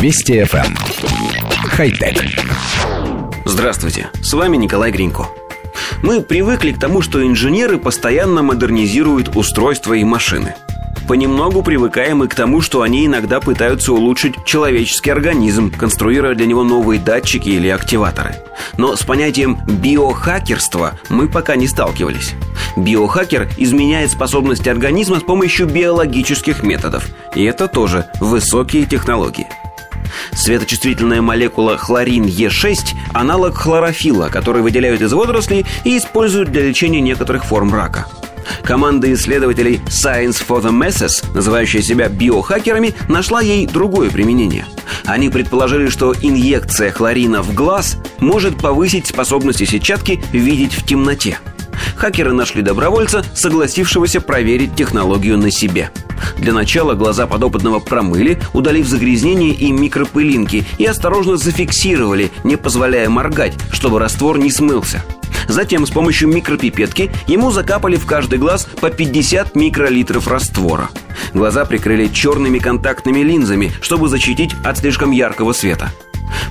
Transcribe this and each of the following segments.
Вести FM. Эм. Хай-тек. Здравствуйте, с вами Николай Гринько. Мы привыкли к тому, что инженеры постоянно модернизируют устройства и машины. Понемногу привыкаем и к тому, что они иногда пытаются улучшить человеческий организм, конструируя для него новые датчики или активаторы. Но с понятием биохакерства мы пока не сталкивались. Биохакер изменяет способности организма с помощью биологических методов. И это тоже высокие технологии. Светочувствительная молекула хлорин Е6 – аналог хлорофила, который выделяют из водорослей и используют для лечения некоторых форм рака. Команда исследователей Science for the Masses, называющая себя биохакерами, нашла ей другое применение. Они предположили, что инъекция хлорина в глаз может повысить способности сетчатки видеть в темноте. Хакеры нашли добровольца, согласившегося проверить технологию на себе – для начала глаза подопытного промыли, удалив загрязнения и микропылинки, и осторожно зафиксировали, не позволяя моргать, чтобы раствор не смылся. Затем с помощью микропипетки ему закапали в каждый глаз по 50 микролитров раствора. Глаза прикрыли черными контактными линзами, чтобы защитить от слишком яркого света.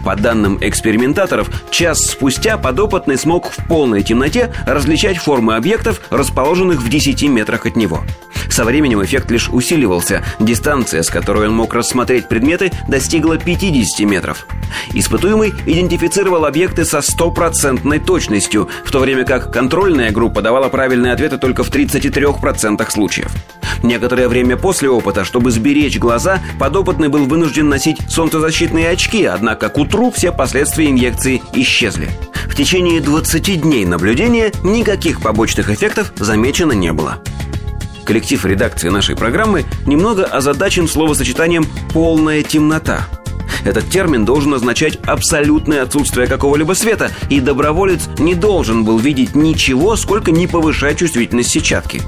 По данным экспериментаторов, час спустя подопытный смог в полной темноте различать формы объектов, расположенных в 10 метрах от него. Со временем эффект лишь усиливался. Дистанция, с которой он мог рассмотреть предметы, достигла 50 метров. Испытуемый идентифицировал объекты со стопроцентной точностью, в то время как контрольная группа давала правильные ответы только в 33% случаев. Некоторое время после опыта, чтобы сберечь глаза, подопытный был вынужден носить солнцезащитные очки, однако к утру все последствия инъекции исчезли. В течение 20 дней наблюдения никаких побочных эффектов замечено не было. Коллектив редакции нашей программы немного озадачен словосочетанием «полная темнота». Этот термин должен означать абсолютное отсутствие какого-либо света, и доброволец не должен был видеть ничего, сколько не повышать чувствительность сетчатки.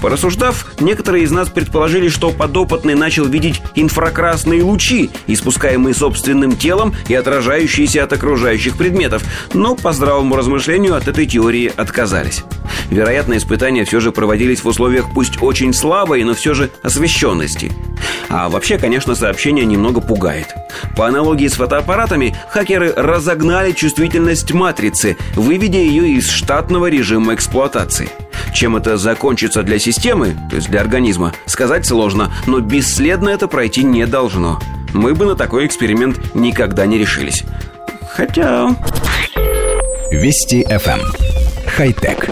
Порассуждав, некоторые из нас предположили, что подопытный начал видеть инфракрасные лучи, испускаемые собственным телом и отражающиеся от окружающих предметов, но по здравому размышлению от этой теории отказались. Вероятно, испытания все же проводились в условиях пусть очень слабой, но все же освещенности. А вообще, конечно, сообщение немного пугает. По аналогии с фотоаппаратами, хакеры разогнали чувствительность матрицы, выведя ее из штатного режима эксплуатации. Чем это закончится для системы, то есть для организма, сказать сложно, но бесследно это пройти не должно. Мы бы на такой эксперимент никогда не решились. Хотя... Вести FM. Эм. Хай-тек.